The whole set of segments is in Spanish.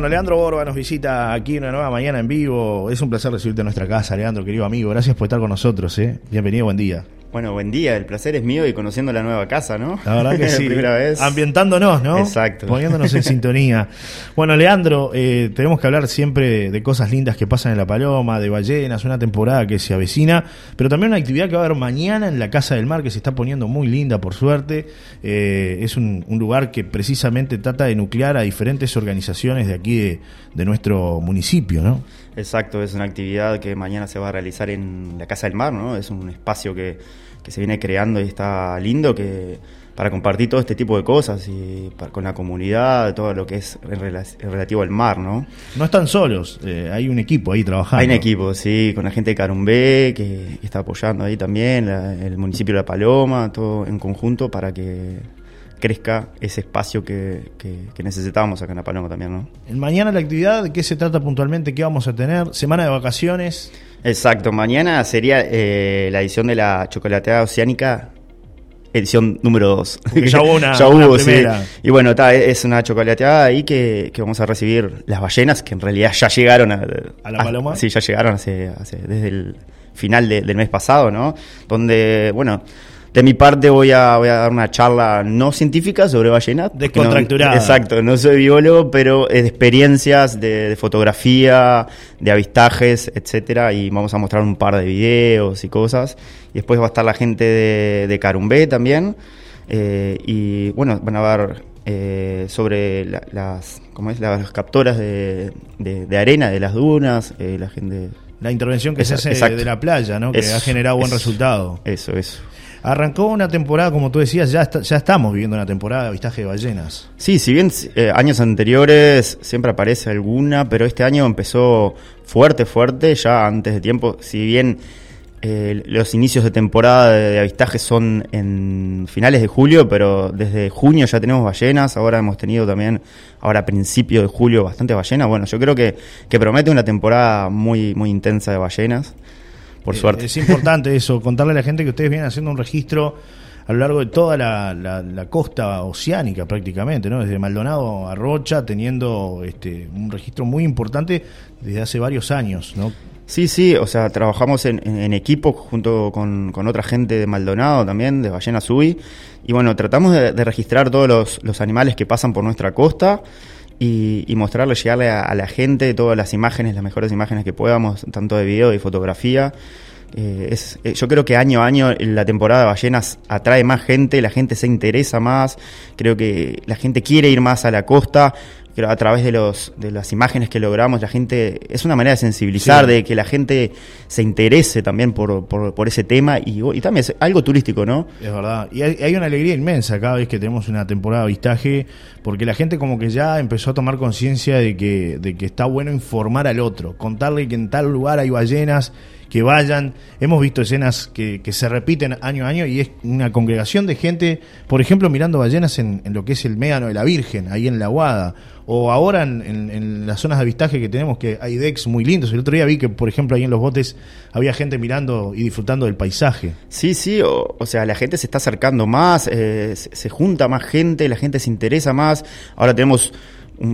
Bueno, Leandro Borba nos visita aquí una nueva mañana en vivo. Es un placer recibirte en nuestra casa, Leandro, querido amigo. Gracias por estar con nosotros. ¿eh? Bienvenido, buen día. Bueno, buen día, el placer es mío y conociendo la nueva casa, ¿no? La verdad que sí. Primera vez. Ambientándonos, ¿no? Exacto. Poniéndonos en sintonía. Bueno, Leandro, eh, tenemos que hablar siempre de cosas lindas que pasan en La Paloma, de ballenas, una temporada que se avecina, pero también una actividad que va a haber mañana en la Casa del Mar que se está poniendo muy linda, por suerte. Eh, es un, un, lugar que precisamente trata de nuclear a diferentes organizaciones de aquí de, de nuestro municipio, ¿no? Exacto, es una actividad que mañana se va a realizar en la Casa del Mar, ¿no? Es un espacio que, que se viene creando y está lindo que para compartir todo este tipo de cosas y para, con la comunidad, todo lo que es en relativo al mar, ¿no? No están solos, eh, hay un equipo ahí trabajando. Hay un equipo, sí, con la gente de Carumbé que, que está apoyando ahí también, la, el municipio de La Paloma, todo en conjunto para que crezca ese espacio que, que, que, necesitábamos acá en La Paloma también, ¿no? Mañana la actividad, ¿de qué se trata puntualmente? ¿Qué vamos a tener? ¿Semana de vacaciones? Exacto, mañana sería eh, la edición de la chocolateada oceánica edición número 2. Ya hubo una, ya hubo, una primera. Sí. Y bueno, ta, es una chocolateada ahí que, que, vamos a recibir las ballenas, que en realidad ya llegaron a, ¿A la Paloma. A, sí, ya llegaron hace, hace desde el final de, del mes pasado, ¿no? Donde, bueno, de mi parte voy a, voy a dar una charla no científica sobre ballenas. Descontracturada. No, exacto, no soy biólogo, pero es de experiencias, de, de, fotografía, de avistajes, etcétera, y vamos a mostrar un par de videos y cosas. Y después va a estar la gente de, de Carumbé también. Eh, y bueno, van a ver eh, sobre la, las, ¿cómo es? las capturas de, de, de, arena de las dunas, eh, la gente... La intervención que se hace exacto. de la playa, ¿no? que eso, ha generado buen eso, resultado. Eso, eso. Arrancó una temporada, como tú decías, ya, está, ya estamos viviendo una temporada de avistaje de ballenas. Sí, si bien eh, años anteriores siempre aparece alguna, pero este año empezó fuerte, fuerte, ya antes de tiempo. Si bien eh, los inicios de temporada de, avistaje son en finales de julio, pero desde junio ya tenemos ballenas. Ahora hemos tenido también, ahora a principio de julio, bastante ballenas. Bueno, yo creo que, que promete una temporada muy, muy intensa de ballenas por suerte. Es importante eso, contarle a la gente que ustedes vienen haciendo un registro a lo largo de toda la, la, la costa oceánica prácticamente, ¿no? Desde Maldonado a Rocha, teniendo este, un registro muy importante desde hace varios años, ¿no? Sí, sí, o sea, trabajamos en, en, equipo junto con, con, otra gente de Maldonado también, de Ballena Sui, y bueno, tratamos de, de registrar todos los, los animales que pasan por nuestra costa, y, y, mostrarle, llegarle a, la gente todas las imágenes, las mejores imágenes que podamos, tanto de video y fotografía. Eh, es, eh, yo creo que año a año la temporada de ballenas atrae más gente, la gente se interesa más, creo que la gente quiere ir más a la costa, a través de, los, de las imágenes que logramos, la gente, es una manera de sensibilizar, sí. de que la gente se interese también por, por, por ese tema y, y, también es algo turístico, ¿no? Es verdad, y hay, hay, una alegría inmensa cada vez que tenemos una temporada de avistaje, porque la gente como que ya empezó a tomar conciencia de que, de que está bueno informar al otro, contarle que en tal lugar hay ballenas, que vayan. Hemos visto escenas que, que, se repiten año a año y es una congregación de gente, por ejemplo, mirando ballenas en, en lo que es el médano de la Virgen, ahí en la Guada, o ahora en, en, en, las zonas de avistaje que tenemos, que hay decks muy lindos. El otro día vi que, por ejemplo, ahí en los botes había gente mirando y disfrutando del paisaje. Sí, sí, o, o sea, la gente se está acercando más, eh, se, se junta más gente, la gente se interesa más. Ahora tenemos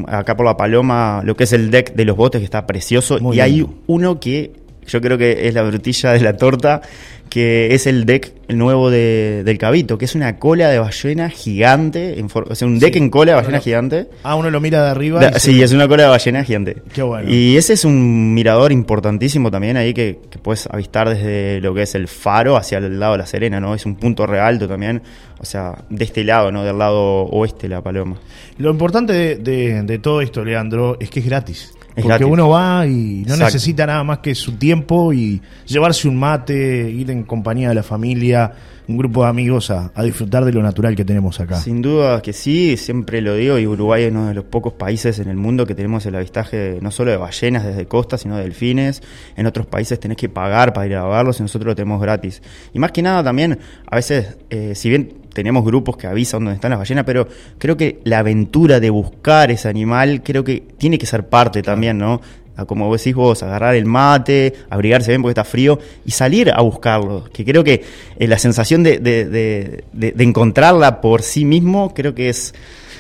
acá por la Paloma lo que es el deck de los botes que está precioso Muy y lindo. hay uno que yo creo que es la brutilla de la torta, que es el deck el nuevo de, del Cabito, que es una cola de ballena gigante, en o sea, un deck sí, en cola de ballena gigante. Ah, uno lo mira de arriba. Da, sí, se... es una cola de ballena gigante. Qué bueno. Y ese es un mirador importantísimo también ahí que, que puedes avistar desde lo que es el faro hacia el lado de la Serena, ¿no? Es un punto re alto también, o sea, de este lado, ¿no? Del lado oeste la Paloma. Lo importante de, de, de todo esto, Leandro, es que es gratis. Porque gratis. uno va y no Exacto. necesita nada más que su tiempo y llevarse un mate, ir en compañía de la familia, un grupo de amigos a, a, disfrutar de lo natural que tenemos acá. Sin duda que sí, siempre lo digo, y Uruguay es uno de los pocos países en el mundo que tenemos el avistaje no solo de ballenas desde costa, sino de delfines. En otros países tenés que pagar para ir a verlos y nosotros lo tenemos gratis. Y más que nada también, a veces, eh, si bien tenemos grupos que avisan dónde están las ballenas, pero creo que la aventura de buscar ese animal, creo que tiene que ser parte también, ¿no? como decís vos, agarrar el mate, abrigarse bien porque está frío y salir a buscarlo. Que creo que eh, la sensación de, de, de, de, encontrarla por sí mismo, creo que es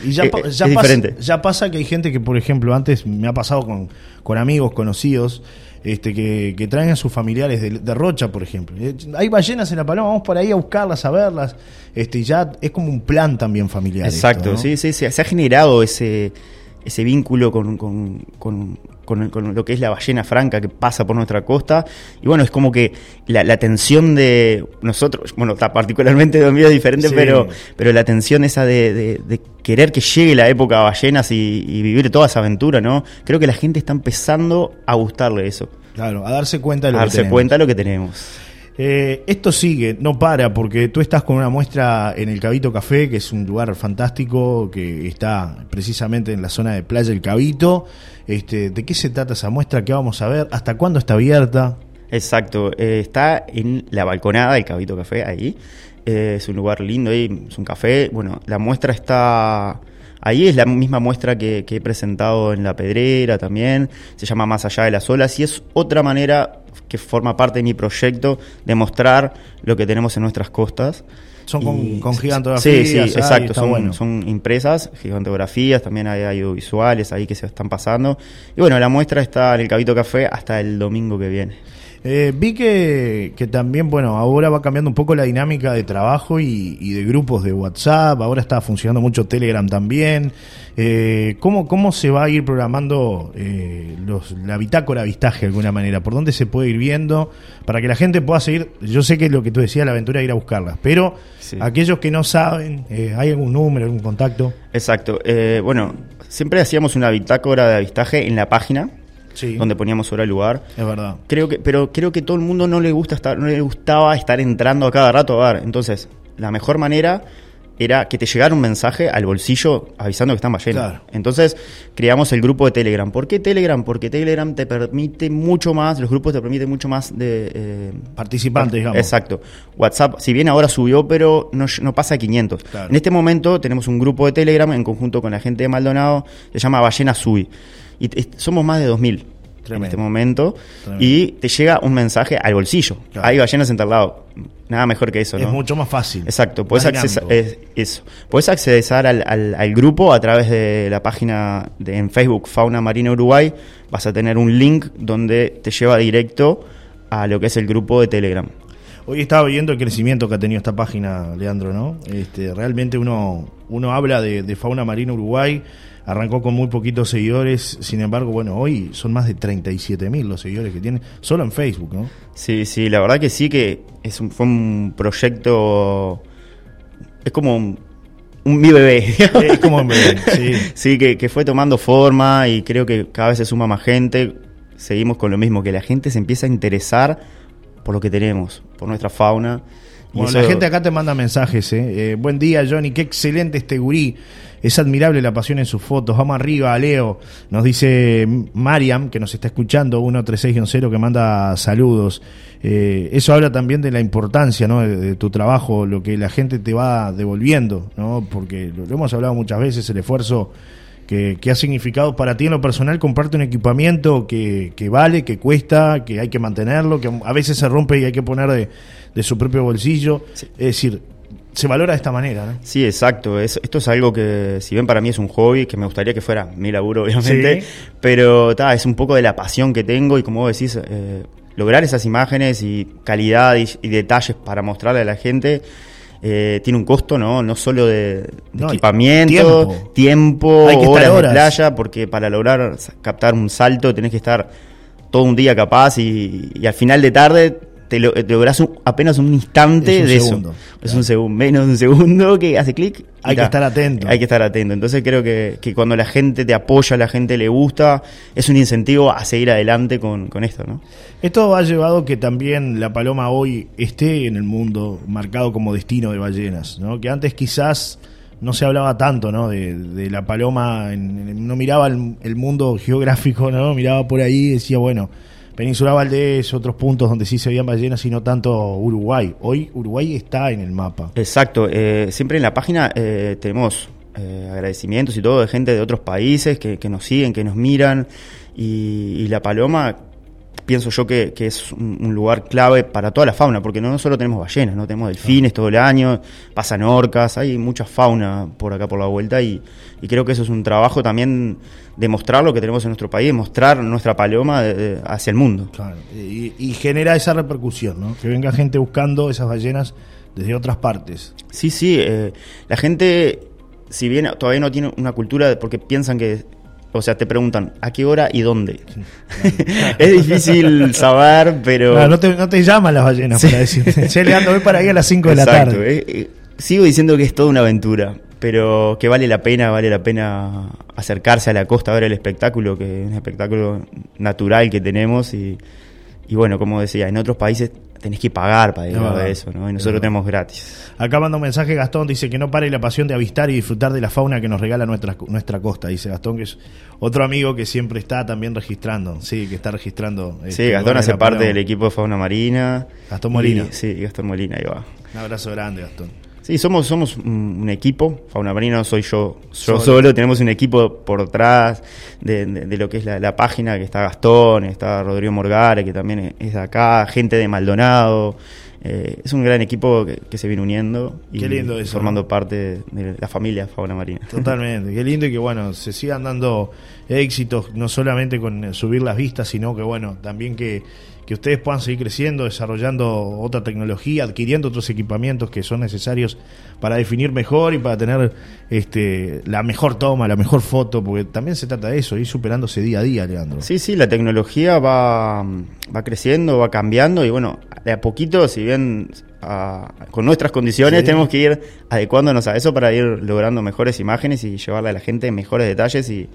Y ya, Eh, eh, ya es pasa, diferente. ya pasa que hay gente que, por ejemplo, antes me ha pasado con, con amigos conocidos, este, que, que traen a sus familiares de, de Rocha, por ejemplo. Eh, Hay ballenas en la paloma, vamos por ahí a buscarlas, a verlas. Este, ya es como un plan también familiar. Exacto, esto, ¿no? sí, sí, sí, se ha generado ese, ese vínculo con, con- con- con- lo que es la ballena franca que pasa por nuestra costa. Y bueno, es como que la, la tensión de nosotros, bueno, está particularmente de es diferente, Sí. pero, pero la tensión esa de, de- de querer que llegue la época de ballenas y, y vivir toda esa aventura, ¿no? Creo que la gente está empezando a gustarle eso, Claro, a darse cuenta de lo a que darse tenemos. cuenta de lo que tenemos. Eh, esto sigue, no para, porque tú estás con una muestra en el Cabito Café, que es un lugar fantástico, que está precisamente en la zona de Playa El Cabito. Este, ¿De qué se trata esa muestra? ¿Qué vamos a ver? ¿Hasta cuándo está abierta? Exacto, eh, está en la balconada del Cabito Café ahí. Eh, es un lugar lindo ahí, es un café. Bueno, la muestra está ahí, es la misma muestra que, que he presentado en La Pedrera también. Se llama Más allá de las olas y es otra manera que forma parte de mi proyecto de mostrar lo que tenemos en nuestras costas. Son con- gigantografías, Sí, sí, exacto. Son, bueno. son impresas, gigantografías, también hay audiovisuales ahí que se están pasando. Y bueno, la muestra está en el Cabito Café hasta el domingo que viene. Eh, vi que, que también, bueno, ahora va cambiando un poco la dinámica de trabajo y, y de grupos de WhatsApp, ahora está funcionando mucho Telegram también. Eh, ¿cómo, ¿Cómo se va a ir programando eh, los, la bitácora avistaje de alguna manera? ¿Por dónde se puede ir viendo? Para que la gente pueda seguir, yo sé que lo que tú decías, la aventura es ir a buscarlas, pero Sí. aquellos que no saben, eh, ¿hay algún número, algún contacto? Exacto. Eh, bueno, siempre hacíamos una bitácora de avistaje en la página, Sí, donde poníamos hora y lugar. es verdad. Creo que, pero creo que todo el mundo no le gusta estar, no le gustaba estar entrando a cada rato a ver. Entonces, la mejor manera era que te llegara un mensaje al bolsillo avisando que están ballenas. Claro. Entonces, creamos el grupo de Telegram. ¿Por qué Telegram? Porque Telegram te permite mucho más, los grupos te permiten mucho más de... eh, Participantes, digamos. Exacto. WhatsApp, si bien ahora subió, pero no, no pasa de 500. Claro. En este momento tenemos un grupo de Telegram en conjunto con la gente de Maldonado, se llama Ballena Sui. Y somos más de 2000 en este momento. Tremendo. Y te llega un mensaje al bolsillo. Claro. Hay ballenas en tal lado. Nada mejor que eso, Es ¿no? mucho más fácil. Exacto, puedes accesar, es- eso. Puedes acceder al, al- al grupo a través de la página de, en Facebook Fauna Marina Uruguay. Vas a tener un link donde te lleva directo a lo que es el grupo de Telegram. Hoy estaba viendo el crecimiento que ha tenido esta página, Leandro, ¿no? Este, realmente uno, uno habla de, de fauna marina Uruguay, arrancó con muy poquitos seguidores, sin embargo, bueno, hoy son más de 37 mil los seguidores que tiene, solo en Facebook, ¿no? Sí, sí, la verdad que sí que es un, fue un proyecto. Es como un, un mi bebé. Es como en breve, sí. Sí, que, que fue tomando forma y creo que cada vez se suma más gente. Seguimos con lo mismo, que la gente se empieza a interesar por lo que tenemos, por nuestra fauna. Bueno, la gente acá te manda mensajes, ¿eh? Eh, Buen día, Johnny, qué excelente este gurí. Es admirable la pasión en sus fotos. Vamos arriba, Leo. Nos dice Mariam, que nos está escuchando, 13610, que manda saludos. Eh, eso habla también de la importancia ¿no? de, de tu trabajo, lo que la gente te va devolviendo, ¿no? porque lo, lo hemos hablado muchas veces, el esfuerzo que, que ha significado para ti en lo personal comprarte un equipamiento que, que vale, que cuesta, que hay que mantenerlo, que a veces se rompe y hay que poner de, de su propio bolsillo. Sí. Es decir, se valora de esta manera, ¿no? Sí, exacto. Es- esto es algo que, si bien para mí es un hobby, que me gustaría que fuera mi laburo, obviamente, Sí. pero ta, es un poco de la pasión que tengo y como vos decís, eh, lograr esas imágenes y calidad y, y detalles para mostrarle a la gente. eh, tiene un costo, ¿no? No solo de, de No, equipamiento, tiempo. tiempo, Hay que estar horas, horas. de playa, porque para lograr captar un salto tenés que estar todo un día capaz y, y al final de tarde te, lo, te lográs un- apenas un instante Es un de segundo, eso. Es un segundo, menos de un segundo que hace clic. Hay que ta. estar atento. Hay que estar atento. Entonces creo que, que cuando la gente te apoya, la gente le gusta, es un incentivo a seguir adelante con, con esto, ¿no? Esto ha llevado que también la paloma hoy esté en el mundo marcado como destino de ballenas, ¿no? Que antes quizás no se hablaba tanto, ¿no? De, de la paloma, en- en- no miraba el, el mundo geográfico, ¿no? Miraba por ahí y decía, bueno, Península Valdés, otros puntos donde sí se veían ballenas y no tanto Uruguay. Hoy Uruguay está en el mapa. Exacto. eh, siempre en la página eh, tenemos eh, agradecimientos y todo de gente de otros países que, que nos siguen, que nos miran. Y, y la paloma pienso yo que, que es un, un lugar clave para toda la fauna, porque no solo tenemos ballenas, no tenemos delfines todo el año, pasan orcas, hay mucha fauna por acá por la vuelta y, y creo que eso es un trabajo también de mostrar lo que tenemos en nuestro país, mostrar nuestra paloma de- de- hacia el mundo. Claro, y, y genera esa repercusión, ¿no? Que venga gente buscando esas ballenas desde otras partes. Sí, sí, eh, la gente, si bien todavía no tiene una cultura, porque piensan que, o sea, te preguntan a qué hora y dónde. es difícil saber, pero... Claro, no, te, no te llaman las ballenas para decirte, che, Leandro, voy para ahí a las 5 de la tarde. eh, eh, sigo diciendo que es toda una aventura, pero que vale la pena, vale la pena acercarse a la costa a ver el espectáculo, que es un espectáculo natural que tenemos y, y bueno, como decía, en otros países tenés que pagar para ir eso, ¿no? Y nosotros tenemos gratis. Acá manda un mensaje Gastón, dice que no pare la pasión de avistar y disfrutar de la fauna que nos regala nuestra, nuestra costa. Dice Gastón, que es otro amigo que siempre está también registrando. Sí, que está registrando. Sí, este, Gastón hace parte del equipo de fauna marina. Gastón Molina. Y- sí, Gastón Molina, ahí va. Un abrazo grande, Gastón. Sí, somos, somos un, equipo, Fauna Marina no soy yo, yo Solo. solo. tenemos un equipo por detrás de, de- de lo que es la, la página, que está Gastón, está Rodrigo Morgare, que también es- es de acá, gente de Maldonado, eh, es un gran equipo que, que se viene uniendo y Qué lindo eso, formando ¿no? parte de la familia Fauna Marina. Totalmente, qué lindo y que bueno, se sigan dando éxitos, no solamente con subir las vistas, sino que bueno, también que, que ustedes puedan seguir creciendo, desarrollando otra tecnología, adquiriendo otros equipamientos que son necesarios para definir mejor y para tener este la mejor toma, la mejor foto, porque también se trata de eso, ir superándose día a día, Leandro. Sí, sí, la tecnología va, va creciendo, va cambiando y bueno, de a poquito, si bien ah, con nuestras condiciones Sí. tenemos que ir adecuándonos a eso para ir logrando mejores imágenes y llevarle a la gente mejores detalles y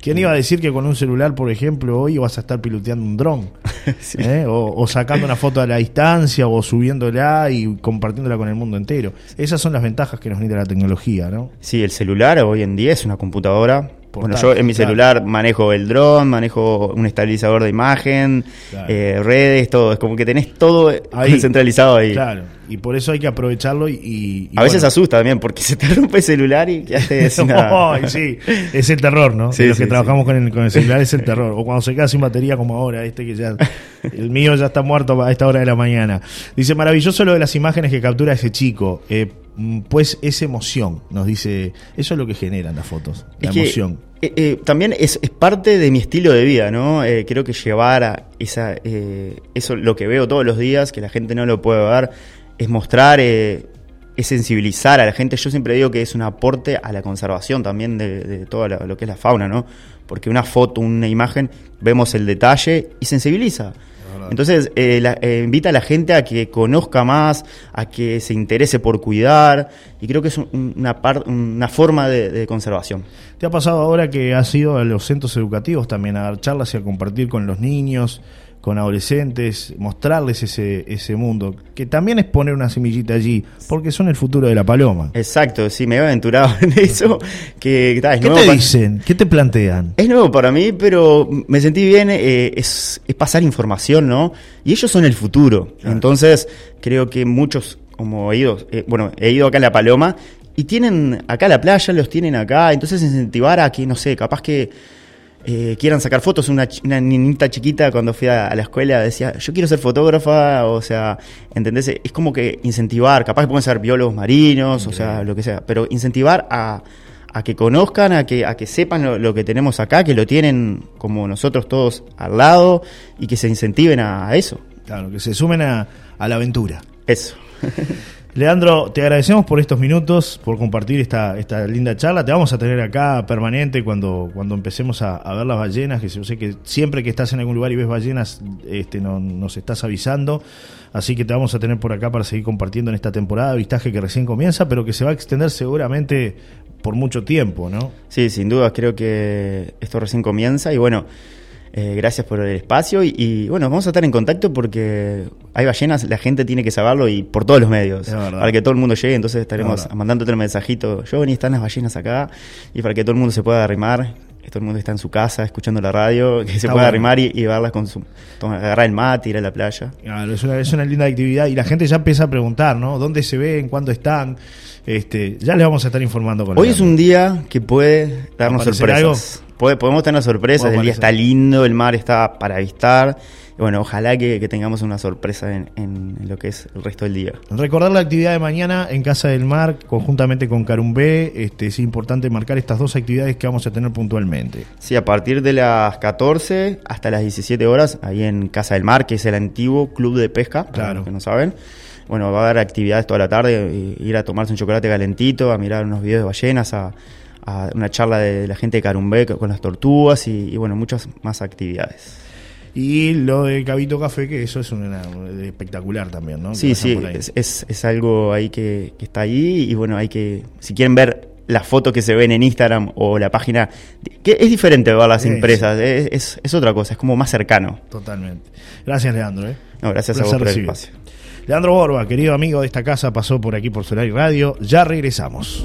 ¿Quién iba a decir que con un celular, por ejemplo, hoy vas a estar piloteando un dron? Sí. ¿Eh? o, o sacando una foto a la distancia, o subiéndola y compartiéndola con el mundo entero. Esas son las ventajas que nos brinda la tecnología, ¿no? Sí, el celular hoy en día es una computadora. Bueno, yo en mi claro. celular manejo el dron, manejo un estabilizador de imagen, Claro. eh, redes, todo. Es como que tenés todo Ahí. centralizado ahí. Claro, y por eso hay que aprovecharlo y... A veces bueno. asusta también porque se te rompe el celular y quedaste sin nada. Sí, es el terror, ¿no? Sí, De los que sí, trabajamos con el, con el celular es el terror. O cuando se queda sin batería como ahora, este que ya... El mío ya está muerto a esta hora de la mañana. Dice, maravilloso lo de las imágenes que captura ese chico. Eh, pues es emoción, nos dice... Eso es lo que generan las fotos, la Es que, emoción. eh, eh, también es, es parte de mi estilo de vida, ¿no? Eh, creo que llevar a esa, eh, eso, lo que veo todos los días, que la gente no lo puede ver, es mostrar, es sensibilizar a la gente. Yo siempre digo que es un aporte a la conservación también de, de todo lo que es la fauna, ¿no? Porque una foto, una imagen, vemos el detalle y sensibiliza. Entonces, eh, la- eh, invita a la gente a que conozca más, a que se interese por cuidar, y creo que es un- una, par- una forma de- de conservación. ¿Te ha pasado ahora que has ido a los centros educativos también a dar charlas y a compartir con los niños, con adolescentes, mostrarles ese, ese mundo? Que también es poner una semillita allí, porque son el futuro de la paloma. Exacto, sí, me he aventurado en eso. Que, que, ta, es ¿Qué nuevo te dicen? ¿Qué te plantean? Es nuevo para mí, pero me sentí bien. eh, es, es pasar información, ¿no? Y ellos son el futuro. Claro. Entonces, creo que muchos, como he ido, eh, bueno, he ido acá a La Paloma y tienen acá la playa, los tienen acá. Entonces, incentivar a que, no sé, capaz que eh, quieran sacar fotos. Una, niñita chiquita cuando fui a, a la escuela decía, yo quiero ser fotógrafa, o sea, ¿entendés? Es como que incentivar, capaz que pueden ser biólogos marinos, o sea, lo que sea, pero incentivar a, a que conozcan, a que, a que sepan lo, lo que tenemos acá, que lo tienen como nosotros todos al lado y que se incentiven a, a eso. Claro, que se sumen a, a la aventura. Eso. Leandro, te agradecemos por estos minutos, por compartir esta, esta linda charla. Te vamos a tener acá permanente cuando, cuando empecemos a, ver las ballenas, que yo sé que siempre que estás en algún lugar y ves ballenas, este, no- nos estás avisando. Así que te vamos a tener por acá para seguir compartiendo en esta temporada de vistaje que recién comienza, pero que se va a extender seguramente por mucho tiempo, ¿no? Sí, sin duda, creo que esto recién comienza y bueno, eh, gracias por el espacio y, y, bueno, vamos a estar en contacto porque hay ballenas, la gente tiene que saberlo y por todos los medios, para que todo el mundo llegue, entonces Es estaremos verdad. mandándote el mensajito, yo y están las ballenas acá y para que todo el mundo se pueda arrimar, que todo el mundo está en su casa escuchando la radio, que se Está pueda bueno. arrimar y, y verlas con su, agarrar el mate, ir a la playa. Claro, es una, es una linda actividad y la gente ya empieza a preguntar, ¿no? ¿Dónde se ven? ¿Cuándo están? Este, ya les vamos a estar informando con Hoy es un día que puede darnos ¿Aparecer sorpresas. Podemos tener sorpresas, el día está lindo, el mar está para avistar. bueno, ojalá que, tengamos una sorpresa en, lo que es el resto del día. Recordar la actividad de mañana en Casa del Mar, conjuntamente con Carumbé. Este, es importante marcar estas dos actividades que vamos a tener puntualmente. Sí, a partir de las 14 hasta las 17 horas, ahí en Casa del Mar, que es el antiguo club de pesca, para los que no saben bueno, va a haber actividades toda la tarde, ir a tomarse un chocolate calentito, a mirar unos videos de ballenas, a, una charla de, la gente de Carumbé con las tortugas y, bueno, muchas más actividades. Y lo de Cabito Café, que eso es una, espectacular también, ¿no? Sí, sí, es, es, algo ahí que, está ahí y bueno, hay que, si quieren ver las fotos que se ven en Instagram o la página, que es diferente ver las empresas, es, es, otra cosa, es como más cercano. Totalmente. Gracias, Leandro. ¿eh? No, gracias a vos por el espacio. Leandro Borba, querido amigo de esta casa, pasó por aquí por Solar y Radio. Ya regresamos.